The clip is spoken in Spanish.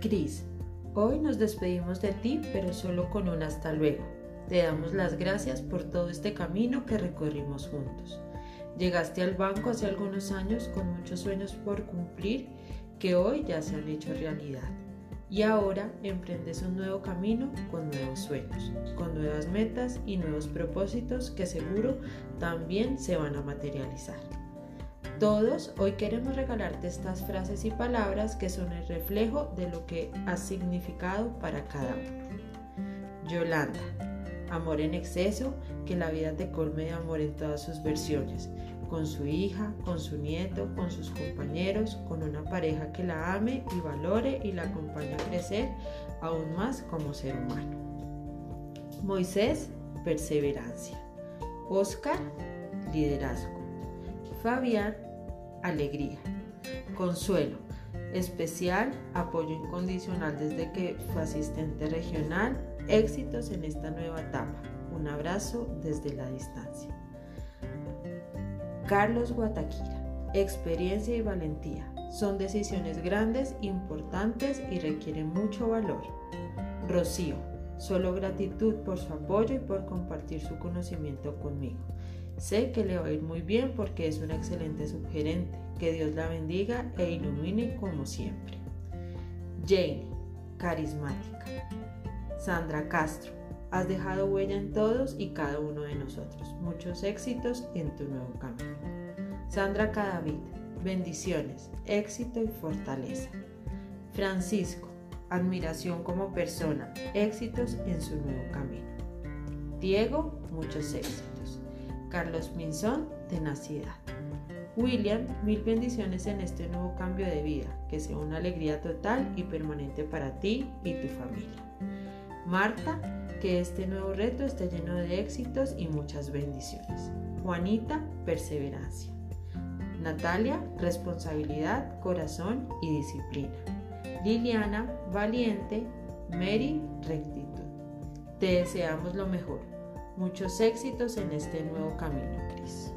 Cris, hoy nos despedimos de ti, pero solo con un hasta luego. Te damos las gracias por todo este camino que recorrimos juntos. Llegaste al banco hace algunos años con muchos sueños por cumplir que hoy ya se han hecho realidad. Y ahora emprendes un nuevo camino con nuevos sueños, con nuevas metas y nuevos propósitos que seguro también se van a materializar. Todos hoy queremos regalarte estas frases y palabras que son el reflejo de lo que ha significado para cada uno. Yolanda, amor en exceso, que la vida te colme de amor en todas sus versiones, con su hija, con su nieto, con sus compañeros, con una pareja que la ame y valore y la acompañe a crecer aún más como ser humano. Moisés, perseverancia. Oscar, liderazgo. Fabián, alegría. Consuelo, especial, apoyo incondicional desde que fue asistente regional, éxitos en esta nueva etapa. Un abrazo desde la distancia. Carlos Guataquira, experiencia y valentía. Son decisiones grandes, importantes y requieren mucho valor. Rocío, solo gratitud por su apoyo y por compartir su conocimiento conmigo. Sé que le va a ir muy bien porque es una excelente subgerente. Que Dios la bendiga e ilumine como siempre. Jane, carismática. Sandra Castro, has dejado huella en todos y cada uno de nosotros. Muchos éxitos en tu nuevo camino. Sandra Cadavid, bendiciones, éxito y fortaleza. Francisco, admiración como persona, éxitos en su nuevo camino. Diego, muchos éxitos. Carlos Minzón, tenacidad. William, mil bendiciones en este nuevo cambio de vida, que sea una alegría total y permanente para ti y tu familia. Marta, que este nuevo reto esté lleno de éxitos y muchas bendiciones. Juanita, perseverancia. Natalia, responsabilidad, corazón y disciplina. Liliana, valiente. Mary, rectitud. Te deseamos lo mejor. Muchos éxitos en este nuevo camino, Cris.